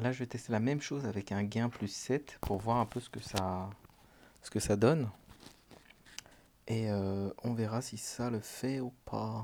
Là, je vais tester la même chose avec un gain plus 7 pour voir un peu ce que ça, ce que ça donne. Et euh, on verra si ça le fait ou pas.